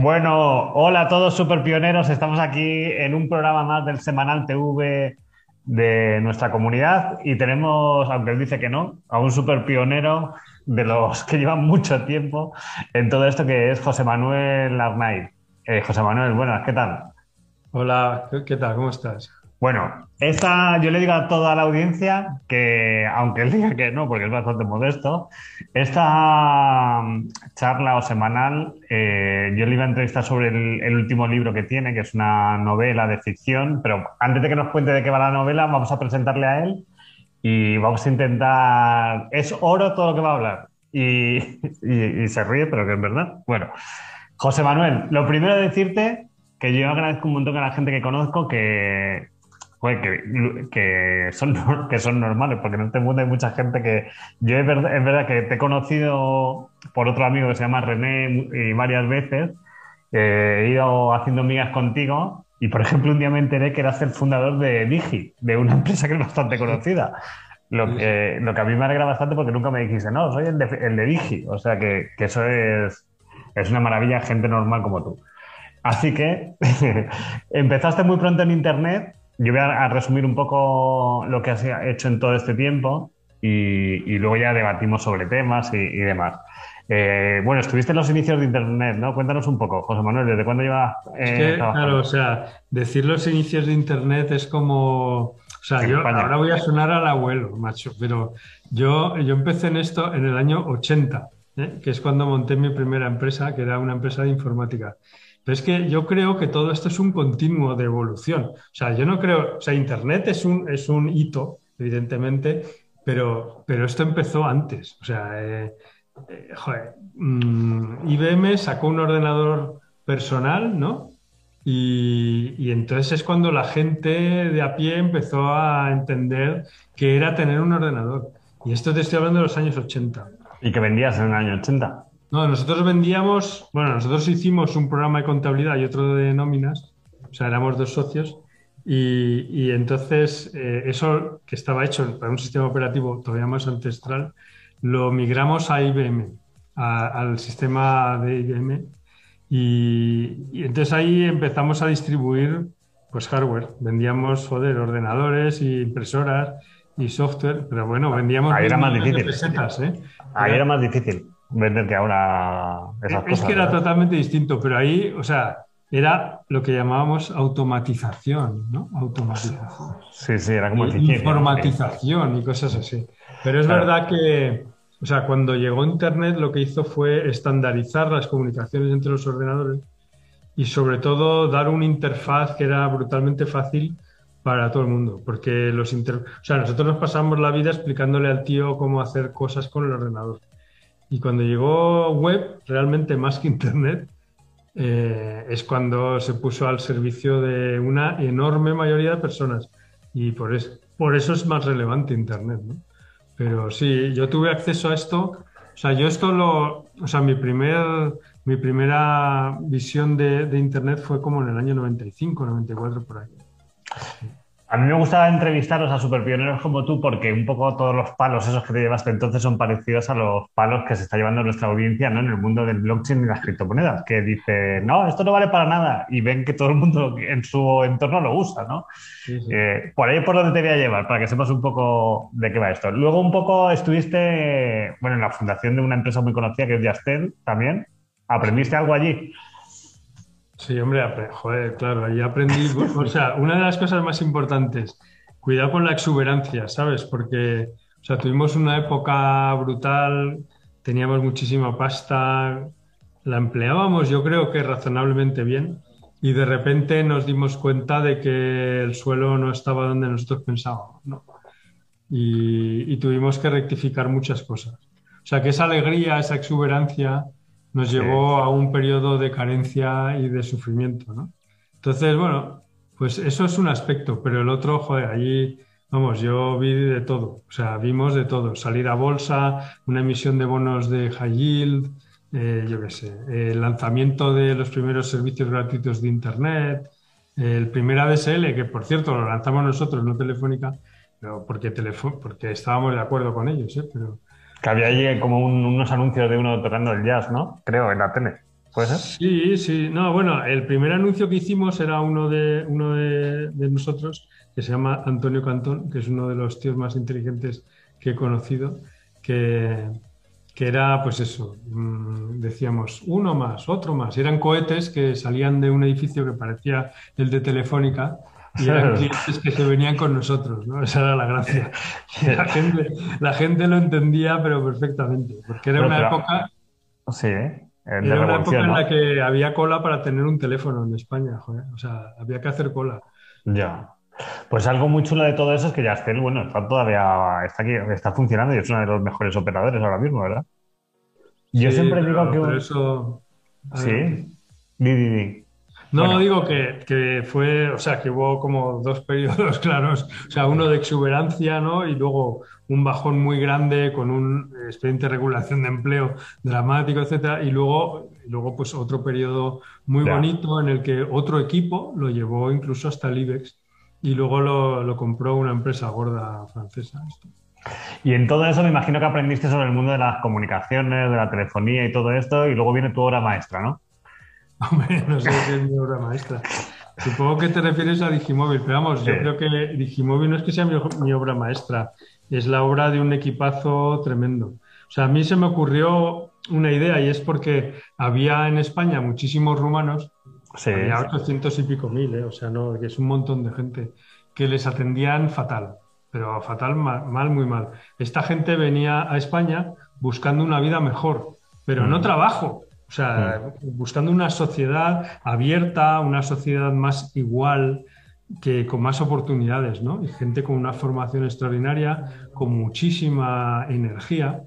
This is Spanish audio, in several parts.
Bueno, hola a todos superpioneros. Estamos aquí en un programa más del Semanal TV de nuestra comunidad y tenemos, aunque él dice que no, a un superpionero de los que llevan mucho tiempo en todo esto que es José Manuel Arnaiz. Eh, José Manuel, buenas, ¿qué tal? Hola, ¿qué tal? ¿Cómo estás? Bueno, esta, yo le digo a toda la audiencia que, aunque él diga que no, porque es bastante modesto, esta mm, charla o semanal, eh, yo le iba a entrevistar sobre el, último libro que tiene, que es una novela de ficción, pero antes de que nos cuente de qué va la novela, vamos a presentarle a él y vamos a intentar... Es oro todo lo que va a hablar. Y, se ríe, pero que es verdad. Bueno, José Manuel, lo primero decirte que yo agradezco un montón a la gente que conozco que, que, son, que son normales, porque en este mundo hay mucha gente que yo es verdad, es verdad que te he conocido por otro amigo que se llama René y varias veces, he ido haciendo migas contigo y por ejemplo un día me enteré que eras el fundador de Digi, de una empresa que es bastante conocida. Lo que, lo que a mí me alegra bastante porque nunca me dijiste, no, soy el de, el de Digi. O sea que, que eso es, es una maravilla, gente normal como tú. Así que empezaste muy pronto en Internet yo voy a, resumir un poco lo que has hecho en todo este tiempo y, luego ya debatimos sobre temas y, demás. Eh, bueno, estuviste en los inicios de Internet, ¿no? Cuéntanos un poco, José Manuel, ¿desde cuándo llevas eh, Claro, o sea, decir los inicios de Internet es como... O sea, yo ahora voy a sonar al abuelo, macho, pero yo, yo empecé en esto en el año 80, ¿eh? que es cuando monté mi primera empresa, que era una empresa de informática. Pero es que yo creo que todo esto es un continuo de evolución. O sea, yo no creo, o sea, Internet es un, es un hito, evidentemente, pero, pero esto empezó antes. O sea, eh, eh, joder, mm, IBM sacó un ordenador personal, ¿no? Y, y, entonces es cuando la gente de a pie empezó a entender que era tener un ordenador. Y esto te estoy hablando de los años 80. ¿Y que vendías en el año 80? No, nosotros vendíamos, bueno, nosotros hicimos un programa de contabilidad y otro de nóminas, o sea, éramos dos socios, y, entonces eh, eso que estaba hecho para un sistema operativo todavía más ancestral, lo migramos a IBM, al sistema de IBM, y, entonces ahí empezamos a distribuir pues hardware, vendíamos, joder, ordenadores y impresoras y software, pero bueno, vendíamos... Ahí era más difícil. ¿eh? Ahí era más difícil vender que ahora esas es que era totalmente distinto, pero ahí, o sea, era lo que llamábamos automatización, ¿no? Automatización. Sí, sí, era como Informatización y cosas así. Pero es verdad que, o sea, cuando llegó Internet lo que hizo fue estandarizar las comunicaciones entre los ordenadores y sobre todo dar una interfaz que era brutalmente fácil para todo el mundo, porque los inter... o sea, nosotros nos pasamos la vida explicándole al tío cómo hacer cosas con el ordenador. Y cuando llegó web, realmente más que Internet, eh, es cuando se puso al servicio de una enorme mayoría de personas. Y por, por eso es más relevante Internet. Pero sí, yo tuve acceso a esto. O sea, yo esto lo. O sea, mi, primer, mi primera visión de, de Internet fue como en el año 95, 94, por ahí. A mí me gustaba entrevistaros a superpioneros como tú porque un poco todos los palos esos que te llevaste entonces son parecidos a los palos que se está llevando nuestra audiencia ¿no? en el mundo del blockchain y las criptomonedas, que dice, no, esto no vale para nada y ven que todo el mundo en su entorno lo usa, ¿no? Eh, por ahí es por donde te voy a llevar, para que sepas un poco de qué va esto. Luego un poco estuviste, bueno, en la fundación de una empresa muy conocida que es Yastel también. ¿Aprendiste algo allí? Sí, hombre, joder, claro, ahí aprendí, o sea, una de las cosas más importantes, cuidado con la exuberancia, ¿sabes? Porque, o sea, tuvimos una época brutal, teníamos muchísima pasta, la empleábamos yo creo que razonablemente bien y de repente nos dimos cuenta de que el suelo no estaba donde nosotros pensábamos, ¿no? Y, y tuvimos que rectificar muchas cosas. O sea, que esa alegría, esa exuberancia nos llevó a un periodo de carencia y de sufrimiento, ¿no? Entonces, bueno, pues eso es un aspecto, pero el otro, joder, allí, vamos, yo vi de todo, o sea, vimos de todo, salir a bolsa, una emisión de bonos de high yield, eh, yo qué sé, el lanzamiento de los primeros servicios gratuitos de Internet, el primer ADSL, que por cierto lo lanzamos nosotros, no Telefónica, pero porque, porque estábamos de acuerdo con ellos, ¿eh? Pero, que había allí como unos anuncios de uno tocando el jazz, ¿no? Creo, en la tele. ¿Puede ser? Sí, sí. No, bueno, el primer anuncio que hicimos era uno de uno de, nosotros, que se llama Antonio Cantón, que es uno de los tíos más inteligentes que he conocido, que, que era, pues eso, mm, decíamos, uno más, otro más. eran cohetes que salían de un edificio que parecía el de Telefónica y eran clientes que se venían con nosotros, ¿no? Esa era la gracia. La gente, la gente lo entendía, pero perfectamente, porque era una época... Sí, ¿eh? era una época en la que había cola para tener un teléfono en España, joder. O sea, había que hacer cola. Ya. Pues algo muy chulo de todo eso es que Yastel, bueno, está todavía, está aquí, está funcionando y es uno de los mejores operadores ahora mismo, ¿verdad? Yo siempre digo que... eso... Sí. Di, di, di. No, digo que, fue, o sea, que hubo como dos periodos claros, o sea, uno de exuberancia, ¿no? Y luego un bajón muy grande con un expediente de regulación de empleo dramático, etcétera, y luego, luego pues otro periodo muy bonito en el que otro equipo lo llevó incluso hasta el IBEX y luego lo, compró una empresa gorda francesa. Y en todo eso me imagino que aprendiste sobre el mundo de las comunicaciones, de la telefonía y todo esto, y luego viene tu obra maestra, ¿no? Hombre, no sé si es mi obra maestra. Supongo que te refieres a Digimóvil, pero vamos, yo creo que Digimóvil no es que sea mi, obra maestra, es la obra de un equipazo tremendo. O sea, a mí se me ocurrió una idea y es porque había en España muchísimos rumanos, sí, había 800 y pico mil, ¿eh? o sea, no, que es un montón de gente, que les atendían fatal, pero fatal, mal, muy mal. Esta gente venía a España buscando una vida mejor, pero no mm. trabajo, o sea, buscando una sociedad abierta, una sociedad más igual, que con más oportunidades, ¿no? Y gente con una formación extraordinaria, con muchísima energía.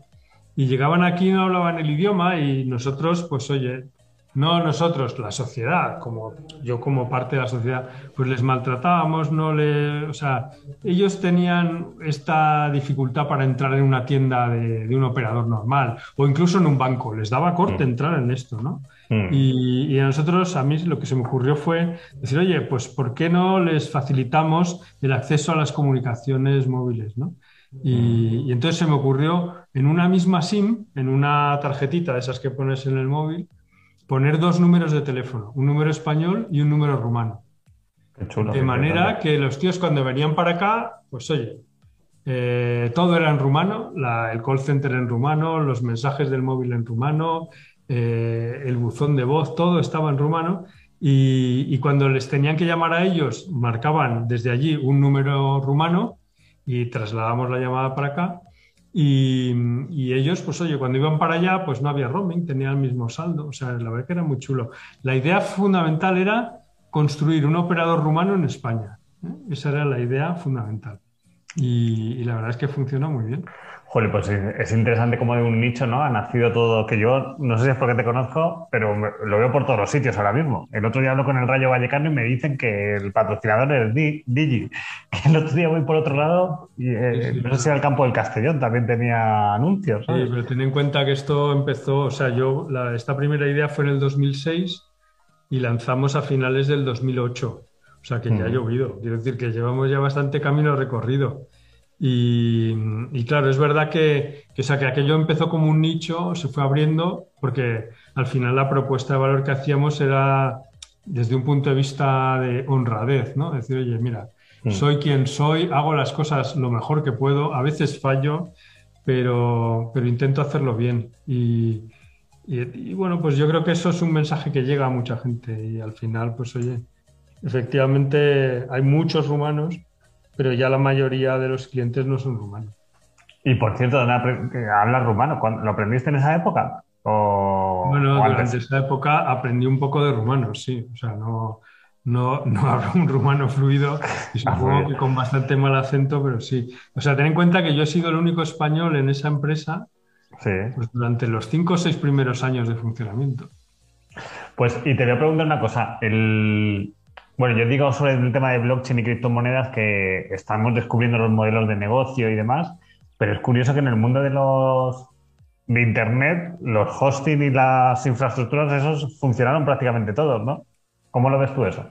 Y llegaban aquí, no hablaban el idioma y nosotros, pues oye, no nosotros, la sociedad, como yo como parte de la sociedad, pues les maltratábamos, no le, o sea, ellos tenían esta dificultad para entrar en una tienda de, un operador normal o incluso en un banco, les daba corte mm. entrar en esto, ¿no? Mm. Y, a nosotros, a mí lo que se me ocurrió fue decir, oye, pues ¿por qué no les facilitamos el acceso a las comunicaciones móviles, ¿no? Y, y entonces se me ocurrió en una misma SIM, en una tarjetita de esas que pones en el móvil, poner dos números de teléfono, un número español y un número rumano. de manera que los tíos cuando venían para acá, pues oye, eh, todo era en rumano, el call center en rumano, los mensajes del móvil en rumano, eh, el buzón de voz, todo estaba en rumano. Y, y, cuando les tenían que llamar a ellos, marcaban desde allí un número rumano y trasladamos la llamada para acá. Y, ellos, pues oye, cuando iban para allá, pues no había roaming, tenían el mismo saldo. O sea, la verdad que era muy chulo. La idea fundamental era construir un operador rumano en España. ¿eh? Esa era la idea fundamental. Y la verdad es que funcionó muy bien. Joder, pues es interesante cómo de un nicho, ¿no? Ha nacido todo, que yo no sé si es porque te conozco, pero lo veo por todos los sitios ahora mismo. El otro día hablo con el Rayo Vallecano y me dicen que el patrocinador es Digi. Que el otro día voy por otro lado y eh, no sé si al campo del Castellón también tenía anuncios. Sí, pero ten en cuenta que esto empezó, o sea, yo, esta primera idea fue en el 2006 y lanzamos a finales del 2008. O sea, que ya ha llovido. Quiero decir que llevamos ya bastante camino recorrido. Y, claro, es verdad que, que, sea, que aquello empezó como un nicho, se fue abriendo, porque al final la propuesta de valor que hacíamos era desde un punto de vista de honradez, ¿no? Decir, oye, mira, mm. soy quien soy, hago las cosas lo mejor que puedo, a veces fallo, pero, pero intento hacerlo bien. Y, y, bueno, pues yo creo que eso es un mensaje que llega a mucha gente y al final, pues oye, efectivamente hay muchos humanos pero ya la mayoría de los clientes no son rumanos. Y por cierto, ¿hablas rumano? ¿Lo aprendiste en esa época? ¿O, bueno, durante esa época aprendí un poco de rumano, sí. O sea, no, no, no hablo un rumano fluido y supongo que con bastante mal acento, pero sí. O sea, ten en cuenta que yo he sido el único español en esa empresa pues, durante los cinco o seis primeros años de funcionamiento. Pues, y te voy a preguntar una cosa. El, Bueno, yo digo sobre el tema de blockchain y criptomonedas que estamos descubriendo los modelos de negocio y demás, pero es curioso que en el mundo de los de Internet, los hosting y las infraestructuras, esos funcionaron prácticamente todos, ¿no? ¿Cómo lo ves tú eso?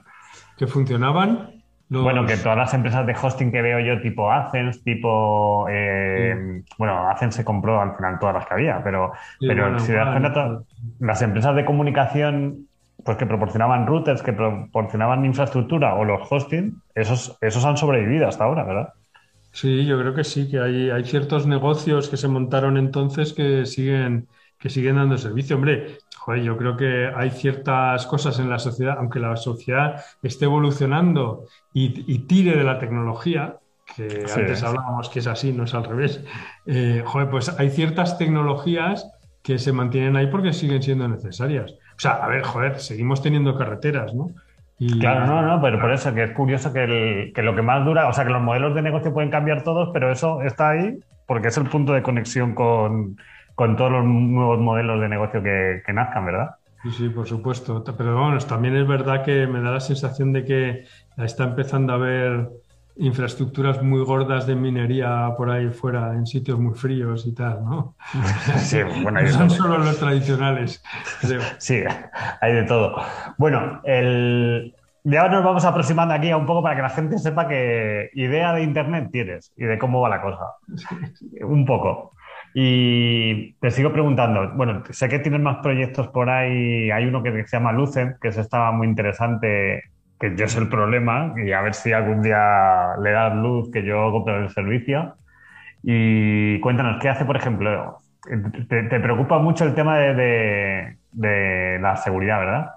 ¿Que funcionaban? Bueno, que todas las empresas de hosting que veo yo, tipo Athens, tipo. Eh, bueno, Athens se compró al final todas las que había, pero, pero si das cuenta, las empresas de comunicación pues que proporcionaban routers, que proporcionaban infraestructura o los hosting, esos, esos han sobrevivido hasta ahora, ¿verdad? Sí, yo creo que sí, que hay, hay ciertos negocios que se montaron entonces que siguen, que siguen dando servicio. Hombre, joder, yo creo que hay ciertas cosas en la sociedad, aunque la sociedad esté evolucionando y, tire de la tecnología, que antes hablábamos que es así, no es al revés, eh, joder, pues hay ciertas tecnologías que se mantienen ahí porque siguen siendo necesarias. O sea, a ver, joder, seguimos teniendo carreteras, ¿no? Claro, no, no, pero por eso que es curioso que, lo que más dura, o sea, que los modelos de negocio pueden cambiar todos, pero eso está ahí porque es el punto de conexión con, todos los nuevos modelos de negocio que, que nazcan, ¿verdad? Sí, sí, por supuesto. Pero bueno, también es verdad que me da la sensación de que está empezando a haber infraestructuras muy gordas de minería por ahí fuera, en sitios muy fríos y tal, ¿no? Sí, bueno, no son solo los tradicionales, Sí, hay de todo. Bueno, el... ya nos vamos aproximando aquí a un poco para que la gente sepa qué idea de Internet tienes y de cómo va la cosa. Un poco. Y te sigo preguntando, bueno, sé que tienes más proyectos por ahí, hay uno que se llama Lucen, que se estaba muy interesante yo es el problema y a ver si algún día le das luz que yo compro el servicio. Y cuéntanos, ¿qué hace, por ejemplo? Te, preocupa mucho el tema de, la seguridad, ¿verdad?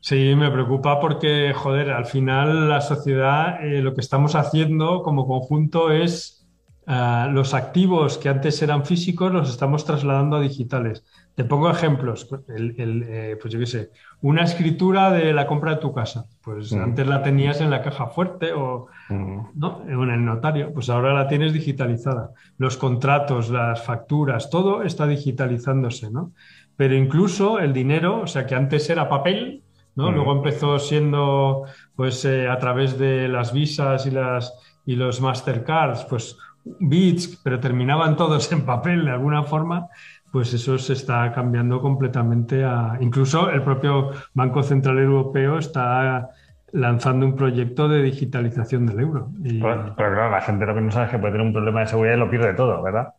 Sí, me preocupa porque, joder, al final la sociedad, eh, lo que estamos haciendo como conjunto es eh, los activos que antes eran físicos los estamos trasladando a digitales. Te pongo ejemplos. Eh, pues yo qué sé, una escritura de la compra de tu casa. Pues mm. antes la tenías en la caja fuerte o mm. ¿no? en el notario. Pues ahora la tienes digitalizada. Los contratos, las facturas, todo está digitalizándose, ¿no? Pero incluso el dinero, o sea, que antes era papel, ¿no? Mm. Luego empezó siendo, pues, eh, a través de las visas y las y los Mastercards, pues bits, pero terminaban todos en papel de alguna forma pues eso se está cambiando completamente a... Incluso el propio Banco Central Europeo está lanzando un proyecto de digitalización del euro. Pero, claro, la gente lo que no sabe es que puede tener un problema de seguridad y lo pierde todo, ¿verdad?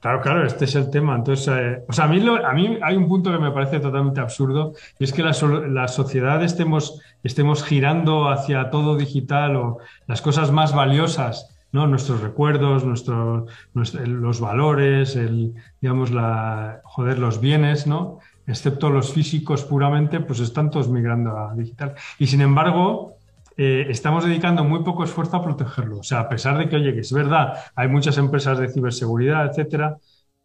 Claro, claro, este es el tema. Entonces, eh, o sea, a mí, a mí hay un punto que me parece totalmente absurdo y es que la, la sociedad estemos, estemos girando hacia todo digital o las cosas más valiosas ¿no? Nuestros recuerdos, nuestros, los valores, el, digamos, la, joder, los bienes, ¿no? Excepto los físicos puramente, pues están todos migrando a digital. Y sin embargo, eh, estamos dedicando muy poco esfuerzo a protegerlo. O sea, a pesar de que, oye, que es verdad, hay muchas empresas de ciberseguridad, etcétera,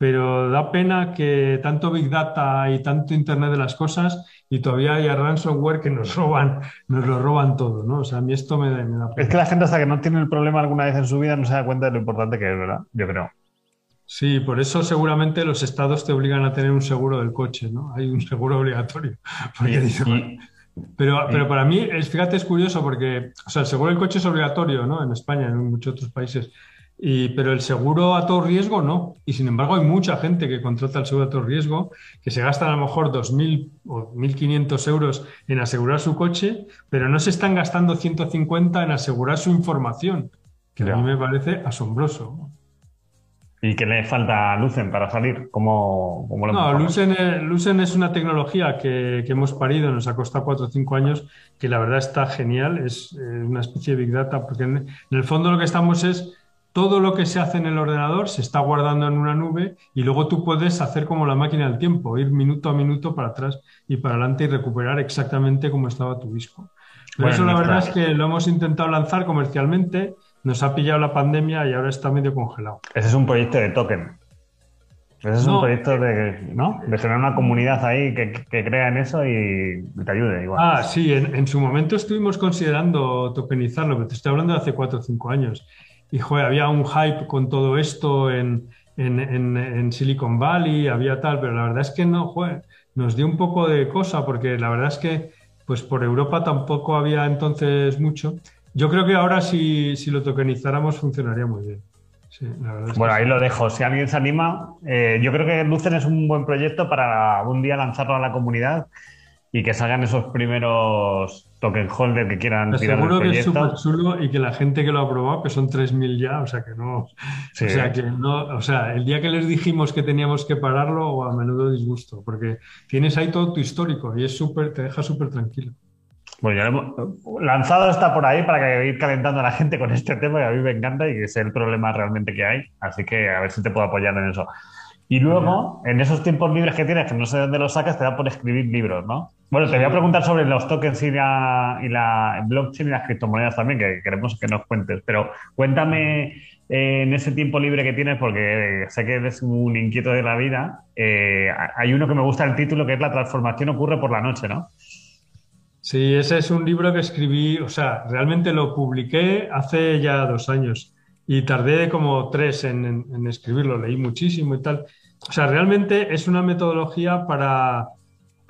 pero da pena que tanto Big Data y tanto Internet de las cosas y todavía hay ransomware que nos roban, nos lo roban todo, ¿no? O sea, a mí esto me, da pena. Es que la gente hasta que no tiene el problema alguna vez en su vida no se da cuenta de lo importante que es, ¿verdad? Yo creo. Sí, por eso seguramente los estados te obligan a tener un seguro del coche, ¿no? Hay un seguro obligatorio. pero, pero para mí, es, fíjate, es curioso porque, o sea, el seguro del coche es obligatorio, ¿no? En España, en muchos otros países. Y, pero el seguro a todo riesgo no. Y sin embargo hay mucha gente que contrata el seguro a todo riesgo, que se gasta a lo mejor 2.000 o 1.500 euros en asegurar su coche, pero no se están gastando 150 en asegurar su información, que a mí me parece asombroso. ¿Y qué le falta a Lucen para salir? ¿Cómo, cómo lo no, Lucen, Lucen, es una tecnología que, que, hemos parido, nos ha costado 4 o 5 años, que la verdad está genial, es eh, una especie de Big Data, porque en el fondo lo que estamos es todo lo que se hace en el ordenador se está guardando en una nube y luego tú puedes hacer como la máquina del tiempo, ir minuto a minuto para atrás y para adelante y recuperar exactamente como estaba tu disco. Pero eso la verdad es que lo hemos intentado lanzar comercialmente, nos ha pillado la pandemia y ahora está medio congelado. Ese es un proyecto de token. Ese es un proyecto de, ¿no? de generar una comunidad ahí que, crea en eso y te ayude igual. Ah, sí, en, en, su momento estuvimos considerando tokenizarlo, pero te estoy hablando de hace cuatro o cinco años y joder, había un hype con todo esto en, Silicon Valley, había tal, pero la verdad es que no, joder, nos dio un poco de cosa porque la verdad es que pues por Europa tampoco había entonces mucho. Yo creo que ahora si, si lo tokenizáramos funcionaría muy bien. bueno, ahí lo dejo. Si alguien se anima, eh, yo creo que Lucen es un buen proyecto para un día lanzarlo a la comunidad y que salgan esos primeros token holder que quieran tirar Seguro que es súper chulo y que la gente que lo ha probado, que son 3.000 ya, o sea que no. O sea que no. O sea, el día que les dijimos que teníamos que pararlo, o a menudo disgusto, porque tienes ahí todo tu histórico y es súper, te deja súper tranquilo. Bueno, lanzado está por ahí para que ir calentando a la gente con este tema que a mí me encanta y que es el problema realmente que hay. Así que a ver si te puedo apoyar en eso. Y luego, en esos tiempos libres que tienes, que no sé dónde los sacas, te da por escribir libros, ¿no? Bueno, te voy a preguntar sobre los tokens y la, blockchain y las criptomonedas también, que queremos que nos cuentes. Pero cuéntame eh, en ese tiempo libre que tienes, porque sé que eres un inquieto de la vida, eh, hay uno que me gusta el título, que es La transformación ocurre por la noche, ¿no? Sí, ese es un libro que escribí, o sea, realmente lo publiqué hace ya dos años y tardé como tres en, en escribirlo, leí muchísimo y tal. O sea, realmente es una metodología para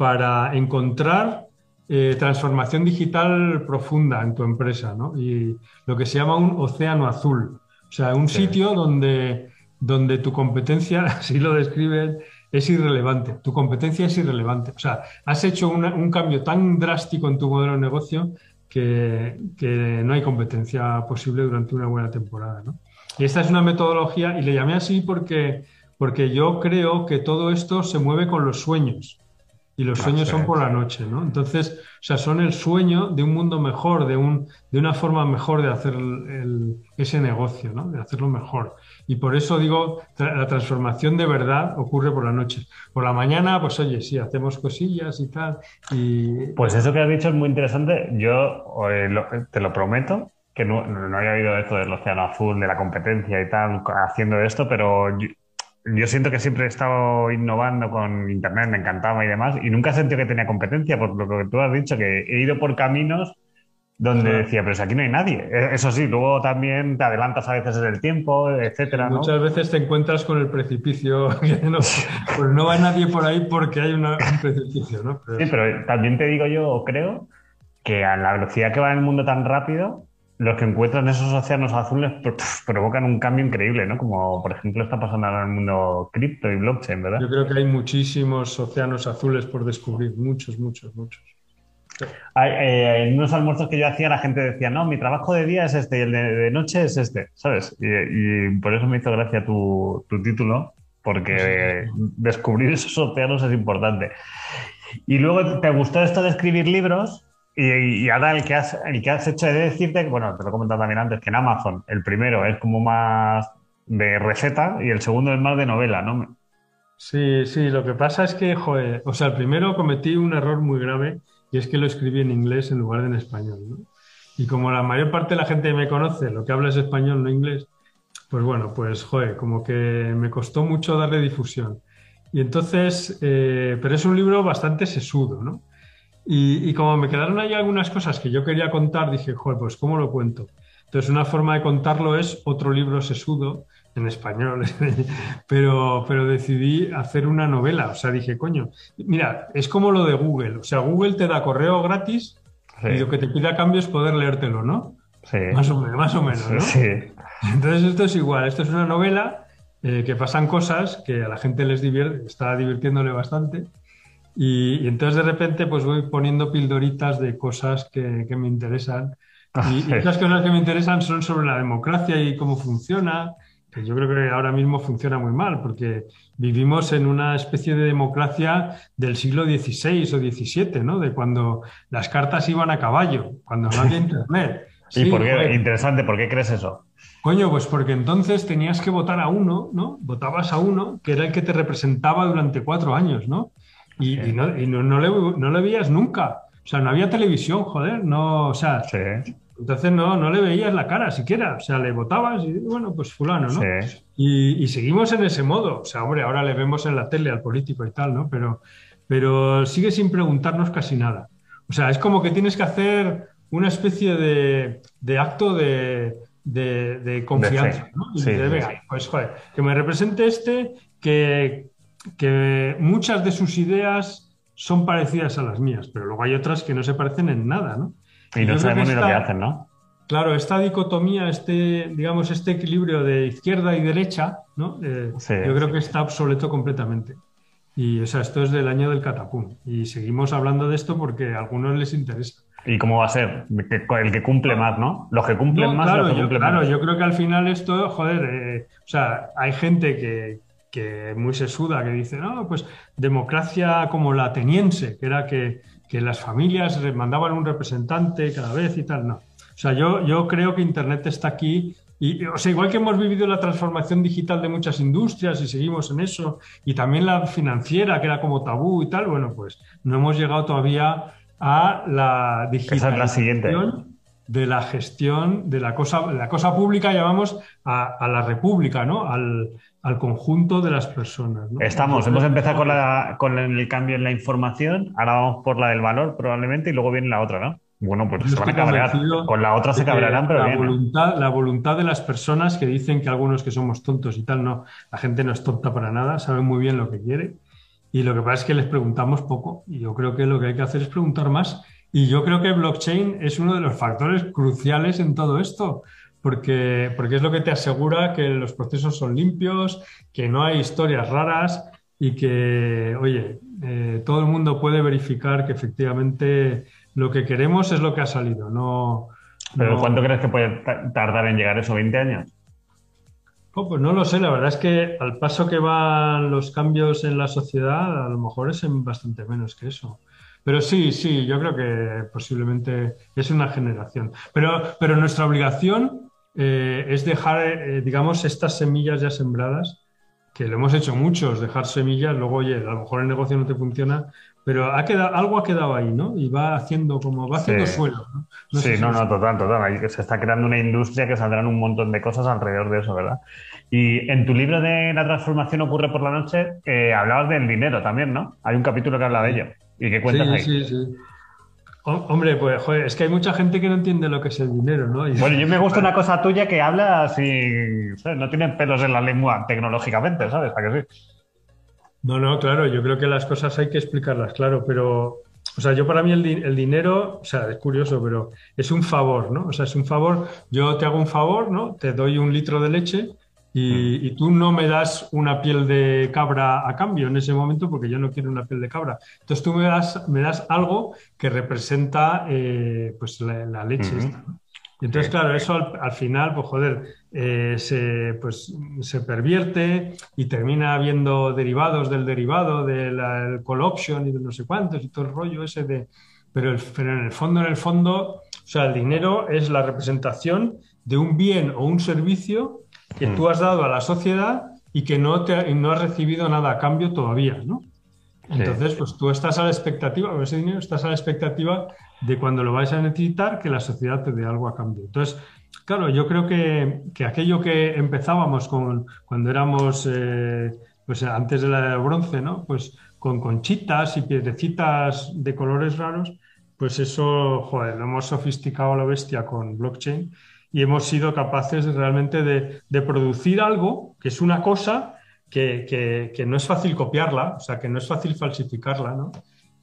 para encontrar eh, transformación digital profunda en tu empresa, ¿no? Y lo que se llama un océano azul, o sea, un sitio donde, donde tu competencia, así lo describen, es irrelevante. Tu competencia es irrelevante. O sea, has hecho un cambio tan drástico en tu modelo de negocio que, que, no hay competencia posible durante una buena temporada, ¿no? Y esta es una metodología, y le llamé así porque, porque yo creo que todo esto se mueve con los sueños. Y los sueños son por la noche, ¿no? Entonces, o sea, son el sueño de un mundo mejor, de, un, de una forma mejor de hacer ese negocio, ¿no? De hacerlo mejor. Y por eso digo, la transformación de verdad ocurre por la noche. Por la mañana, pues oye, sí, hacemos cosillas y tal. Y... Pues eso que has dicho es muy interesante. Yo te lo prometo, que no, no, había oído esto del océano azul, de la competencia y tal, haciendo esto, pero yo siento que siempre he estado innovando con Internet, me encantaba y demás, y nunca he sentido que tenía competencia, por lo que tú has dicho, que he ido por caminos donde decía, pero si aquí no hay nadie. E, eso sí, luego también te adelantas a veces en el tiempo, etcétera. Muchas veces te encuentras con el precipicio, no, pues no va nadie por ahí porque hay un precipicio, ¿no? Sí, pero también te digo yo, creo, que a la velocidad que va en el mundo tan rápido, los que encuentran esos océanos azules provocan un cambio increíble, ¿no? Como por ejemplo está pasando ahora en el mundo cripto y blockchain, ¿verdad? Yo creo que hay muchísimos océanos azules por descubrir, muchos, muchos, muchos. Eh, en unos almuerzos que yo hacía la gente decía, no, mi trabajo de día es este y el de, noche es este, ¿sabes? Y, por eso me hizo gracia tu, título, porque descubrir esos océanos es importante. Y luego, ¿te gustó esto de escribir libros? Y, ahora el que, has, el que has hecho de decirte, bueno, te lo he comentado también antes, que en Amazon el primero es como más de receta y el segundo es más de novela, ¿no? Sí, sí, lo que pasa es que, joder, o sea, el primero cometí un error muy grave y es que lo escribí en inglés en lugar de en español, ¿no? Y como la mayor parte de la gente me conoce, lo que habla es español, no inglés, pues bueno, pues, joder, como que me costó mucho darle difusión. Y entonces, eh, pero es un libro bastante sesudo, ¿no? Y, como me quedaron ahí algunas cosas que yo quería contar, dije, joder, pues ¿cómo lo cuento? Entonces, una forma de contarlo es otro libro sesudo en español, pero, pero decidí hacer una novela. O sea, dije, coño, mira, es como lo de Google. O sea, Google te da correo gratis y lo que te pide a cambio es poder leértelo, ¿no? Sí. Más o menos, más o menos ¿no? Sí. Entonces, esto es igual. Esto es una novela eh, que pasan cosas que a la gente les divierte, está divirtiéndole bastante. Y, entonces de repente pues voy poniendo pildoritas de cosas que, que me interesan. Ah, y, y, esas cosas que me interesan son sobre la democracia y cómo funciona, que yo creo que ahora mismo funciona muy mal, porque vivimos en una especie de democracia del siglo XVI o XVII, ¿no? De cuando las cartas iban a caballo, cuando no había internet. ¿Y por qué? Interesante, ¿por qué crees eso? Coño, pues porque entonces tenías que votar a uno, ¿no? Votabas a uno que era el que te representaba durante cuatro años, ¿no? Y, no, y no, le, no, le, veías nunca. O sea, no había televisión, joder, no, o sea, entonces no, no le veías la cara siquiera. O sea, le votabas y bueno, pues fulano, ¿no? Y, y, seguimos en ese modo. O sea, hombre, ahora le vemos en la tele al político y tal, ¿no? Pero, pero sigue sin preguntarnos casi nada. O sea, es como que tienes que hacer una especie de, de acto de, de, confianza, ¿no? Y de, pues que me represente este, que, que muchas de sus ideas son parecidas a las mías, pero luego hay otras que no se parecen en nada, ¿no? Y no sabemos ni lo que hacen, ¿no? Claro, esta dicotomía, este, digamos, este equilibrio de izquierda y derecha, ¿no? Eh, yo creo que está obsoleto completamente. Y, o sea, esto es del año del catapum. Y seguimos hablando de esto porque a algunos les interesa. ¿Y cómo va a ser? El que cumple más, ¿no? Los que cumplen más, claro, los que yo, claro, yo creo que al final esto, joder, eh, o sea, hay gente que, que muy sesuda que dice, no, pues democracia como la ateniense, que era que, que las familias mandaban un representante cada vez y tal, no. O sea, yo, yo creo que Internet está aquí y, o sea, igual que hemos vivido la transformación digital de muchas industrias y seguimos en eso, y también la financiera, que era como tabú y tal, bueno, pues no hemos llegado todavía a la digitalización de la gestión de la cosa, la cosa pública, llamamos a, a la república, ¿no? Al, al, conjunto de las personas. ¿no? Estamos, hemos empezado con, la, con el cambio en la información, ahora vamos por la del valor probablemente y luego viene la otra, ¿no? Bueno, pues se van a cabrear. Con la otra se cabrearán, pero la ¿eh? voluntad, la voluntad de las personas que dicen que algunos que somos tontos y tal, no. La gente no es tonta para nada, sabe muy bien lo que quiere. Y lo que pasa es que les preguntamos poco. Y yo creo que lo que hay que hacer es preguntar más. Y yo creo que blockchain es uno de los factores cruciales en todo esto. Porque, porque es lo que te asegura que los procesos son limpios, que no hay historias raras y que, oye, eh, todo el mundo puede verificar que efectivamente lo que queremos es lo que ha salido, no... ¿Pero cuánto crees que puede tardar en llegar eso? ¿20 años? Oh, pues no lo sé, la verdad es que al paso que van los cambios en la sociedad, a lo mejor es en bastante menos que eso. Pero sí, sí, yo creo que posiblemente es una generación. Pero, pero nuestra obligación eh, es dejar, eh, digamos, estas semillas ya sembradas, que lo hemos hecho muchos, dejar semillas, luego, oye, a lo mejor el negocio no te funciona, pero ha quedado, algo ha quedado ahí, ¿no? Y va haciendo como, va haciendo suelo. ¿no? sí, no, no, total, total. Se está creando una industria que saldrán un montón de cosas alrededor de eso, ¿verdad? Y en tu libro de La transformación ocurre por la noche, eh, hablabas del dinero también, ¿no? Hay un capítulo que habla de ello. ¿Y qué cuentas ahí? Sí, sí, Hombre, pues joder, es que hay mucha gente que no entiende lo que es el dinero, ¿no? Bueno, yo me gusta una cosa tuya que habla así, no tiene pelos en la lengua tecnológicamente, ¿sabes? ¿Para que sí? No, no, claro, yo creo que las cosas hay que explicarlas, claro, pero, o sea, yo para mí el, dinero, o sea, es curioso, pero es un favor, ¿no? O sea, es un favor, yo te hago un favor, ¿no? Te doy un litro de leche y, mm. tú no me das una piel de cabra a cambio en ese momento porque yo no quiero una piel de cabra. Entonces tú me das, me das algo que representa eh, pues la, leche. esta, ¿no? entonces, claro, eso al, final, pues joder, eh, se, pues, se pervierte y termina habiendo derivados del derivado, del call option y de no sé cuántos y todo el rollo ese de... Pero, el, pero en el fondo, en el fondo, o sea, el dinero es la representación de un bien o un servicio que tú has dado a la sociedad y que no, te, no has recibido nada a cambio todavía, ¿no? Entonces, pues tú estás a la expectativa, con ese dinero estás a la expectativa de cuando lo vais a necesitar, que la sociedad te dé algo a cambio. Entonces, claro, yo creo que, que aquello que empezábamos con cuando éramos, eh, pues antes de la bronce, ¿no? Pues con conchitas y piedrecitas de colores raros, pues eso, joder, lo hemos sofisticado a la bestia con blockchain y hemos sido capaces realmente de, de producir algo que es una cosa que, no es fácil copiarla, o sea, que no es fácil falsificarla, ¿no?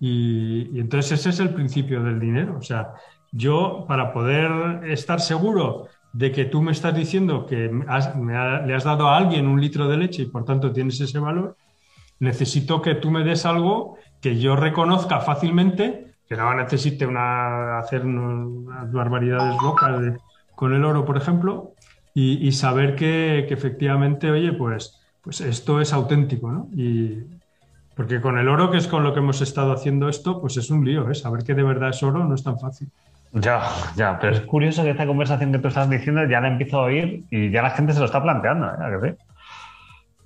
Y, entonces ese es el principio del dinero. O sea, yo para poder estar seguro de que tú me estás diciendo que le has dado a alguien un litro de leche y por tanto tienes ese valor, necesito que tú me des algo que yo reconozca fácilmente, que no necesite una, hacer unas barbaridades locas con el oro, por ejemplo, y, saber que, que efectivamente, oye, pues pues esto es auténtico, ¿no? Y porque con el oro, que es con lo que hemos estado haciendo esto, pues es un lío, ¿eh? Saber que de verdad es oro no es tan fácil. Ya, ya, pero es curioso que esta conversación que tú estás diciendo ya la empiezo a oír y ya la gente se lo está planteando, ¿eh?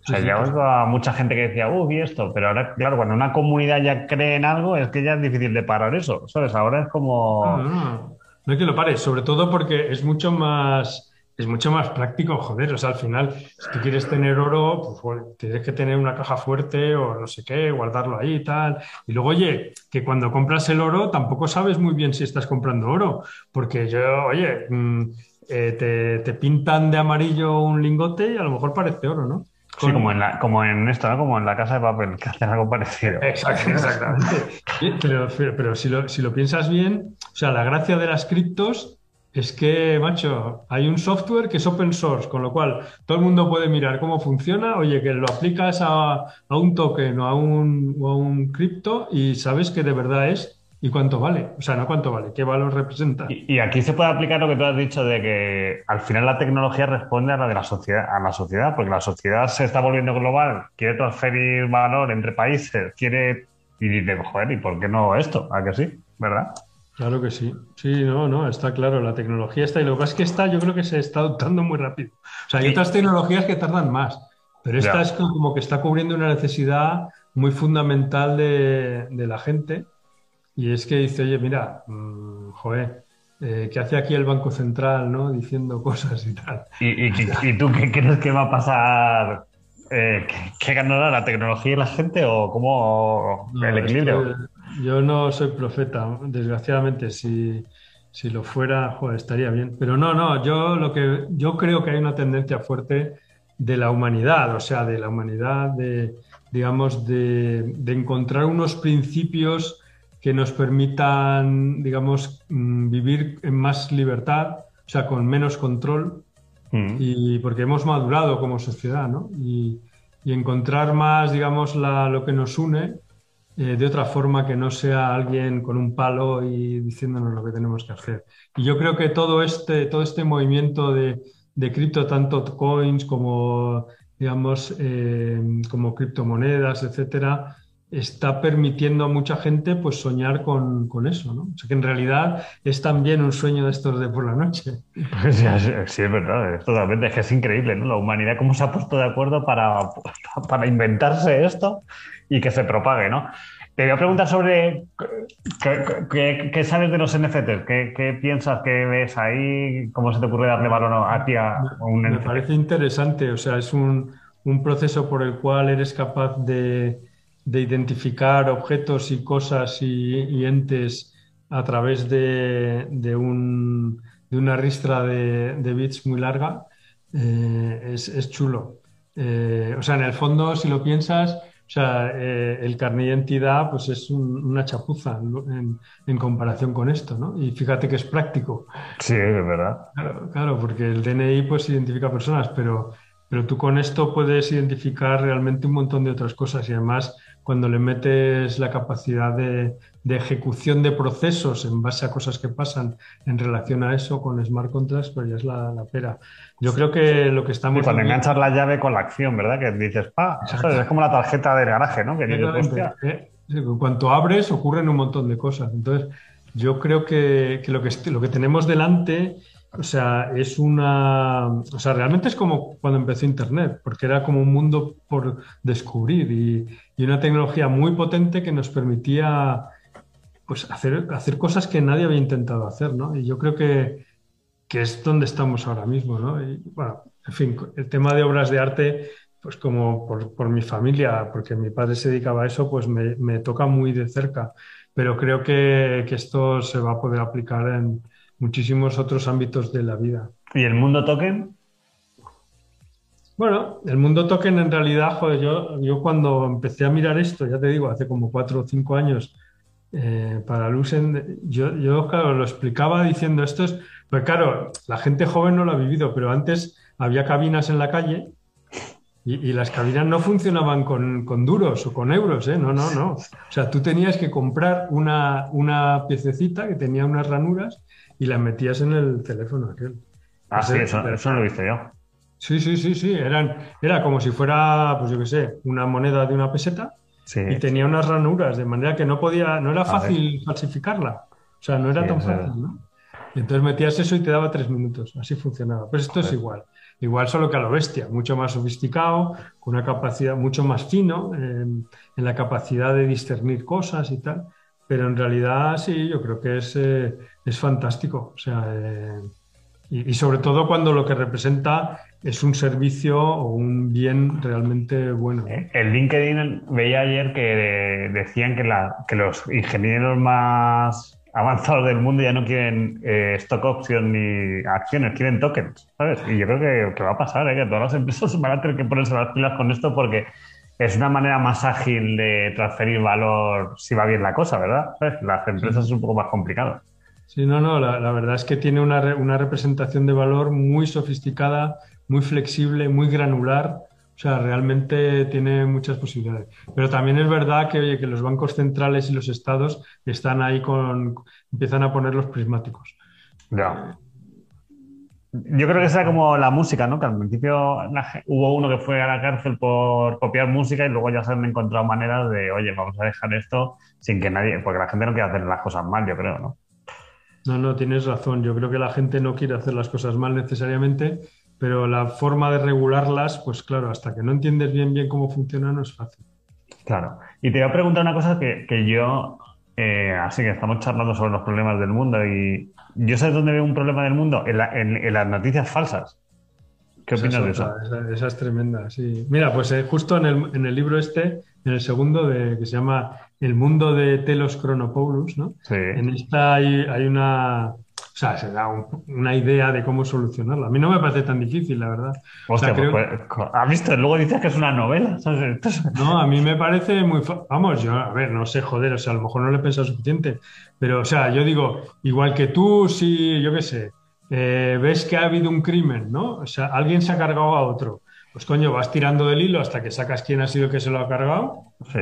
O sea, ya oigo a mucha gente que decía, uy, esto, pero ahora, claro, cuando una comunidad ya cree en algo, es que ya es difícil de parar eso, ¿sabes? Ahora es como... No, no, hay que lo pares, sobre todo porque es mucho más es mucho más práctico, joder, o sea, al final, si tú quieres tener oro, pues tienes que tener una caja fuerte o no sé qué, guardarlo ahí y tal. Y luego, oye, que cuando compras el oro tampoco sabes muy bien si estás comprando oro, porque yo, oye, mm, eh, te, pintan de amarillo un lingote y a lo mejor parece oro, ¿no? Sí, como en, la, como en esto, ¿no? Como en la casa de papel, que hacen algo parecido. Exacto, exactamente. pero, pero si, lo, si, lo, piensas bien, o sea, la gracia de las criptos es que, macho, hay un software que es open source, con lo cual todo el mundo puede mirar cómo funciona. Oye, que lo aplicas a, a un token o a un, o a un cripto y sabes que de verdad es ¿Y cuánto vale? O sea, no cuánto vale, ¿qué valor representa? Y, aquí se puede aplicar lo que tú has dicho de que al final la tecnología responde a la de la sociedad, a la sociedad, porque la sociedad se está volviendo global, quiere transferir valor entre países, quiere y dice, joder, ¿y por qué no esto? ¿A que sí? ¿Verdad? Claro que sí. Sí, no, no, está claro, la tecnología está y lo que pasa es que está, yo creo que se está adoptando muy rápido. O sea, hay otras tecnologías que tardan más, pero esta es como que está cubriendo una necesidad muy fundamental de, de la gente y es que dice, oye, mira, mmm, joder, eh, ¿qué hace aquí el Banco Central, no? Diciendo cosas y tal. ¿Y, y, tú qué crees que va a pasar? Eh, ¿Qué ganará la tecnología y la gente o cómo el equilibrio? yo no soy profeta, desgraciadamente. Si, si lo fuera, joder, estaría bien. Pero no, no, yo lo que yo creo que hay una tendencia fuerte de la humanidad, o sea, de la humanidad, de digamos, de, de encontrar unos principios que nos permitan, digamos, mm, vivir en más libertad, o sea, con menos control, mm. y porque hemos madurado como sociedad, ¿no? Y, encontrar más, digamos, la, lo que nos une eh, de otra forma que no sea alguien con un palo y diciéndonos lo que tenemos que hacer. Y yo creo que todo este, todo este movimiento de, de cripto, tanto coins como, digamos, eh, como criptomonedas, etcétera, está permitiendo a mucha gente pues soñar con, eso, ¿no? O sea que en realidad es también un sueño de estos de por la noche. Pues sí, es verdad, es totalmente, es que es increíble, ¿no? La humanidad cómo se ha puesto de acuerdo para, para inventarse esto y que se propague, ¿no? Te voy a preguntar sobre qué, sabes de los NFTs, ¿Qué, piensas que ves ahí, cómo se te ocurre darle valor a ti a un NFT. Me parece interesante, o sea, es un, un proceso por el cual eres capaz de de identificar objetos y cosas y, entes a través de, de, un, de una ristra de, de, bits muy larga, eh, es, es, chulo. Eh, o sea, en el fondo, si lo piensas, o sea, eh, el carnet de identidad pues es una chapuza en, en, comparación con esto, ¿no? Y fíjate que es práctico. Sí, es verdad. Claro, claro, porque el DNI pues identifica personas, pero, pero tú con esto puedes identificar realmente un montón de otras cosas y además cuando le metes la capacidad de, ejecución de procesos en base a cosas que pasan en relación a eso con smart contracts, pues ya es la, pera. Yo creo que lo que estamos... Y cuando enganchas la llave con la acción, ¿verdad? Que dices, pa, es como la tarjeta del garaje, ¿no? Que eh, en cuanto abres ocurren un montón de cosas. Entonces, yo creo que, lo, que lo que tenemos delante o sea, es una. O sea, realmente es como cuando empezó Internet, porque era como un mundo por descubrir y, una tecnología muy potente que nos permitía pues, hacer, hacer cosas que nadie había intentado hacer, ¿no? Y yo creo que, que es donde estamos ahora mismo, ¿no? Y bueno, en fin, el tema de obras de arte, pues como por, por mi familia, porque mi padre se dedicaba a eso, pues me, me toca muy de cerca. Pero creo que, que esto se va a poder aplicar en muchísimos otros ámbitos de la vida. ¿Y el mundo token? Bueno, el mundo token en realidad, joder, yo, yo cuando empecé a mirar esto, ya te digo, hace como cuatro o cinco años, eh, para Lusen, yo, yo claro, lo explicaba diciendo esto es, pues claro, la gente joven no lo ha vivido, pero antes había cabinas en la calle y, las cabinas no funcionaban con, con, duros o con euros, ¿eh? No, no, no. O sea, tú tenías que comprar una, una piececita que tenía unas ranuras y las metías en el teléfono aquel. Ah, sí, eso, eso lo he visto yo. Sí, sí, sí, sí. Eran, era como si fuera, pues yo qué sé, una moneda de una peseta y tenía unas ranuras, de manera que no podía, no era fácil falsificarla. O sea, no era tan fácil, ¿no? Y entonces metías eso y te daba tres minutos. Así funcionaba. Pues esto es igual. Igual solo que a lo bestia, mucho más sofisticado, con una capacidad mucho más fino en la capacidad de discernir cosas y tal. Pero en realidad sí, yo creo que es, eh, es fantástico. O sea, eh, y, sobre todo cuando lo que representa es un servicio o un bien realmente bueno. Eh, el LinkedIn veía ayer que decían que, la, que los ingenieros más avanzados del mundo ya no quieren eh, stock options ni acciones, quieren tokens, ¿sabes? Y yo creo que, va a pasar, ¿eh? que todas las empresas van a tener que ponerse las pilas con esto porque es una manera más ágil de transferir valor si va bien la cosa, ¿verdad? Las empresas es un poco más complicado. Sí, no, no, la, verdad es que tiene una, una, representación de valor muy sofisticada, muy flexible, muy granular. O sea, realmente tiene muchas posibilidades. Pero también es verdad que, oye, que los bancos centrales y los estados están ahí con, empiezan a poner los prismáticos. Ya. Yo creo que será como la música, ¿no? Que al principio hubo uno que fue a la cárcel por copiar música y luego ya se han encontrado maneras de, oye, vamos a dejar esto sin que nadie, porque la gente no quiere hacer las cosas mal, yo creo, ¿no? No, no, tienes razón. Yo creo que la gente no quiere hacer las cosas mal necesariamente, pero la forma de regularlas, pues claro, hasta que no entiendes bien bien cómo funciona no es fácil. Claro. Y te voy a preguntar una cosa que, yo, eh, así que estamos charlando sobre los problemas del mundo y yo sé dónde veo un problema del mundo, en, las noticias falsas. ¿Qué opinas de eso? Esa, es tremenda, sí. Mira, pues eh, justo en el, en el, libro este, en el segundo, de, que se llama El mundo de Telos Chronopoulos, ¿no? Sí. En esta hay, hay una, o sea, se da una idea de cómo solucionarla. A mí no me parece tan difícil, la verdad. Hostia, pues, pues, ¿has visto? Luego dices que es una novela. No, a mí me parece muy... Vamos, yo, a ver, no sé, joder, o sea, a lo mejor no le he pensado suficiente, pero, o sea, yo digo, igual que tú, si, yo qué sé, eh, ves que ha habido un crimen, ¿no? O sea, alguien se ha cargado a otro. Pues coño, vas tirando del hilo hasta que sacas quién ha sido el que se lo ha cargado. Sí,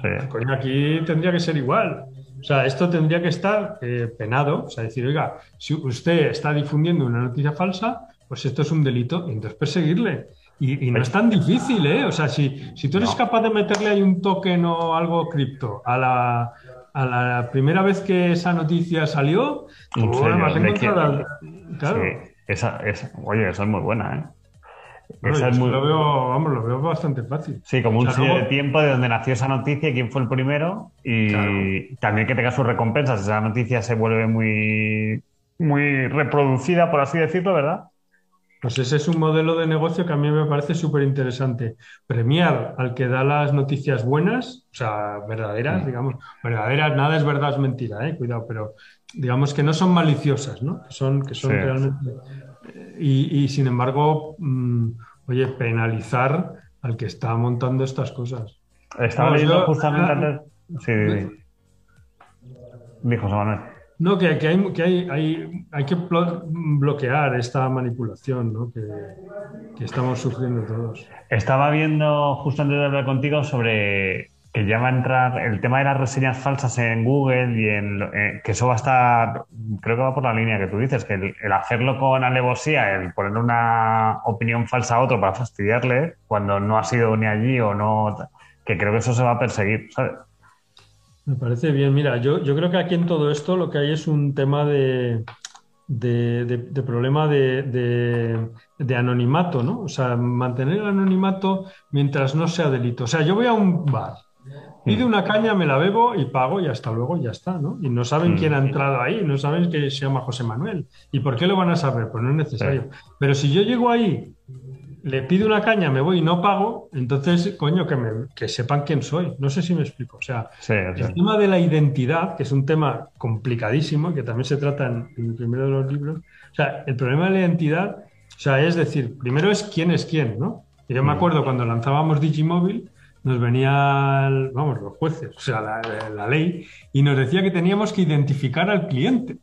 sí. Coño, aquí tendría que ser igual. O sea, esto tendría que estar eh, penado, o sea, decir, oiga, si usted está difundiendo una noticia falsa, pues esto es un delito, y entonces perseguirle. Y, no es tan difícil, ¿eh? O sea, si, si tú eres capaz de meterle ahí un token o algo cripto a la, a la primera vez que esa noticia salió, pues, claro. esa, oye, esa es muy buena, ¿eh? Lo, veo, vamos, lo veo bastante fácil. Sí, como un de tiempo de donde nació esa noticia, quién fue el primero y también que tenga sus recompensas. Esa noticia se vuelve muy, muy reproducida, por así decirlo, ¿verdad? Pues ese es un modelo de negocio que a mí me parece súper interesante. Premiar al que da las noticias buenas, o sea, verdaderas, mm. digamos, verdaderas, nada es verdad, es mentira, ¿eh? cuidado, pero digamos que no son maliciosas, ¿no? Son, que son realmente y, sin embargo, mm, oye, penalizar al que está montando estas cosas. Estaba leyendo justamente antes. Sí, dijo Manuel. No, que, que, hay, que, hay, hay, que bloquear esta manipulación ¿no? que, que, estamos sufriendo todos. Estaba viendo justo antes de hablar contigo sobre que ya va a entrar el tema de las reseñas falsas en Google y en eh, que eso va a estar, creo que va por la línea que tú dices, que el, hacerlo con alevosía, el poner una opinión falsa a otro para fastidiarle cuando no ha sido ni allí o no, que creo que eso se va a perseguir, ¿sabes? Me parece bien. Mira, yo, yo creo que aquí en todo esto lo que hay es un tema de, de, problema de, de, anonimato, ¿no? O sea, mantener el anonimato mientras no sea delito. O sea, yo voy a un bar Pide una caña, me la bebo y pago y hasta luego ya está, ¿no? Y no saben quién ha mm. entrado ahí, no saben que se llama José Manuel. ¿Y por qué lo van a saber? Pues no es necesario. Pero si yo llego ahí, le pido una caña, me voy y no pago, entonces, coño, que, me, que sepan quién soy. No sé si me explico. O sea, el tema de la identidad, que es un tema complicadísimo, que también se trata en, el primero de los libros. O sea, el problema de la identidad, o sea, es decir, primero es quién es quién, ¿no? yo me mm. acuerdo cuando lanzábamos Digimóvil, nos venían, vamos, los jueces, o sea, la, ley, y nos decía que teníamos que identificar al cliente.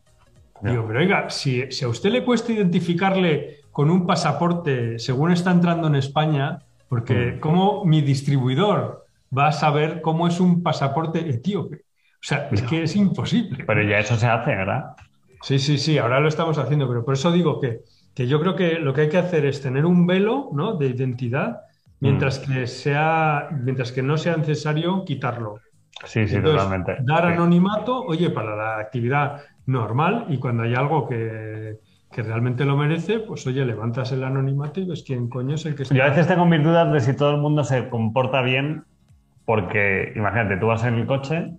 Digo, pero oiga, si, a usted le cuesta identificarle con un pasaporte según está entrando en España, porque mm. ¿cómo mi distribuidor va a saber cómo es un pasaporte etíope? O sea, es que es imposible. Pero ya eso se hace, ¿verdad? Sí, sí, sí, ahora lo estamos haciendo, pero por eso digo que, que yo creo que lo que hay que hacer es tener un velo ¿no? de identidad mientras mm. que sea, mientras que no sea necesario quitarlo. Sí, sí, totalmente. Dar anonimato, oye, para la actividad normal y cuando hay algo que, realmente lo merece, pues oye, levantas el anonimato y ves quién coño es el que está. Yo a veces tengo mis dudas de si todo el mundo se comporta bien, porque imagínate, tú vas en el coche,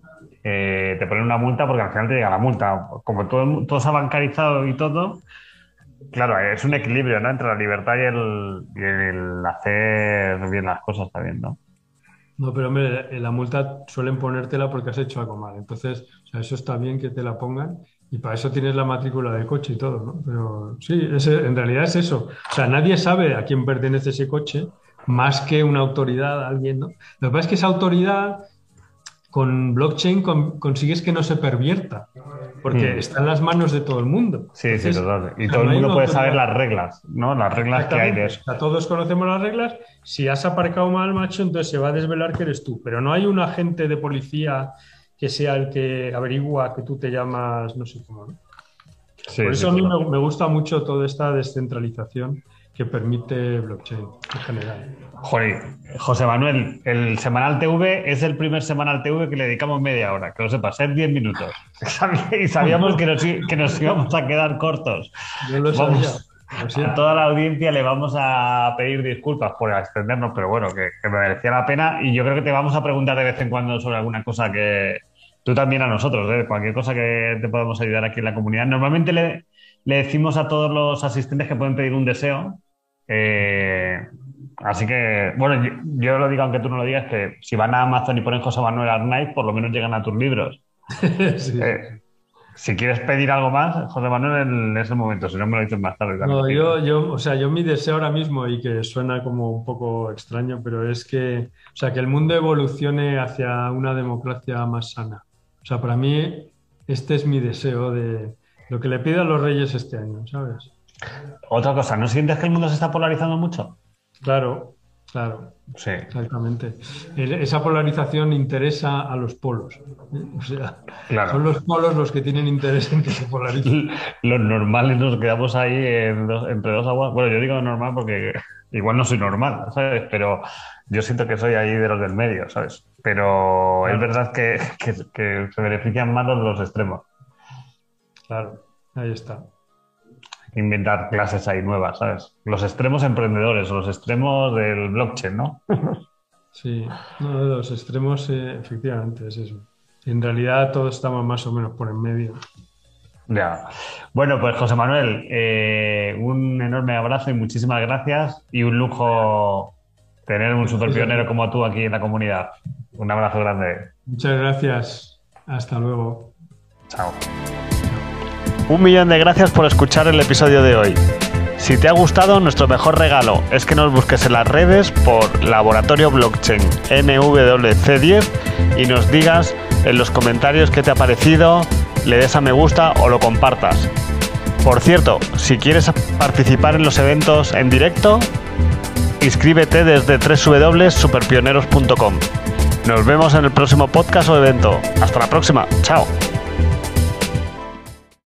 eh, te ponen una multa porque al final te llega la multa. Como todo, todo se ha bancarizado y todo, Claro, es un equilibrio, ¿no? Entre la libertad y el, hacer bien las cosas también, ¿no? No, pero hombre, la multa suelen ponértela porque has hecho algo mal. Entonces, o sea, eso está bien que te la pongan y para eso tienes la matrícula del coche y todo, ¿no? Pero sí, en realidad es eso. O sea, nadie sabe a quién pertenece ese coche más que una autoridad, alguien, ¿no? Lo que pasa es que esa autoridad con blockchain consigues que no se pervierta, porque hmm. está en las manos de todo el mundo. Sí, sí, total. Y todo el mundo puede saber las reglas, ¿no? Las reglas que hay de eso. todos conocemos las reglas. Si has aparcado mal, macho, entonces se va a desvelar que eres tú. Pero no hay un agente de policía que sea el que averigua que tú te llamas, no sé cómo. Por eso a mí me, me gusta mucho toda esta descentralización que permite blockchain en general. Joder, José Manuel, el Semanal TV es el primer Semanal TV que le dedicamos media hora, que lo sepas, es 10 minutos. Y sabíamos que nos, íbamos a quedar cortos. Yo lo sabía. A toda la audiencia le vamos a pedir disculpas por extendernos, pero bueno, que, me merecía la pena y yo creo que te vamos a preguntar de vez en cuando sobre alguna cosa que tú también a nosotros, ¿eh? cualquier cosa que te podemos ayudar aquí en la comunidad. Normalmente le, le decimos a todos los asistentes que pueden pedir un deseo eh, así que, bueno, yo, lo digo aunque tú no lo digas, que si van a Amazon y ponen José Manuel Arnaiz, por lo menos llegan a tus libros. Eh, si quieres pedir algo más, José Manuel, en ese momento, si no me lo dices más tarde. No, yo, yo, o sea, yo mi deseo ahora mismo, y que suena como un poco extraño, pero es que, o sea, que el mundo evolucione hacia una democracia más sana. O sea, para mí, este es mi deseo de lo que le pido a los reyes este año, ¿sabes? Otra cosa, ¿no sientes que el mundo se está polarizando mucho? Claro, claro. Sí. Exactamente. esa polarización interesa a los polos. O sea, son los polos los que tienen interés en que se polaricen. Los normales nos quedamos ahí entre dos aguas. Bueno, yo digo normal porque igual no soy normal, ¿sabes? Pero yo siento que soy ahí de los del medio, ¿sabes? Pero es verdad que, que se benefician más los, los extremos. Claro, ahí está inventar clases ahí nuevas, ¿sabes? Los extremos emprendedores, los extremos del blockchain, ¿no? sí, no, los extremos, eh, efectivamente, es eso. En realidad todos estamos más o menos por en medio. Ya. Bueno, pues José Manuel, eh, un enorme abrazo y muchísimas gracias y un lujo tener un super pionero como tú aquí en la comunidad. Un abrazo grande. Muchas gracias. Hasta luego. Chao. Un millón de gracias por escuchar el episodio de hoy. Si te ha gustado, nuestro mejor regalo es que nos busques en las redes por Laboratorio Blockchain NWC10 y nos digas en los comentarios qué te ha parecido, le des a me gusta o lo compartas. Por cierto, si quieres participar en los eventos en directo, inscríbete desde www.superpioneros.com. Nos vemos en el próximo podcast o evento. Hasta la próxima. Chao.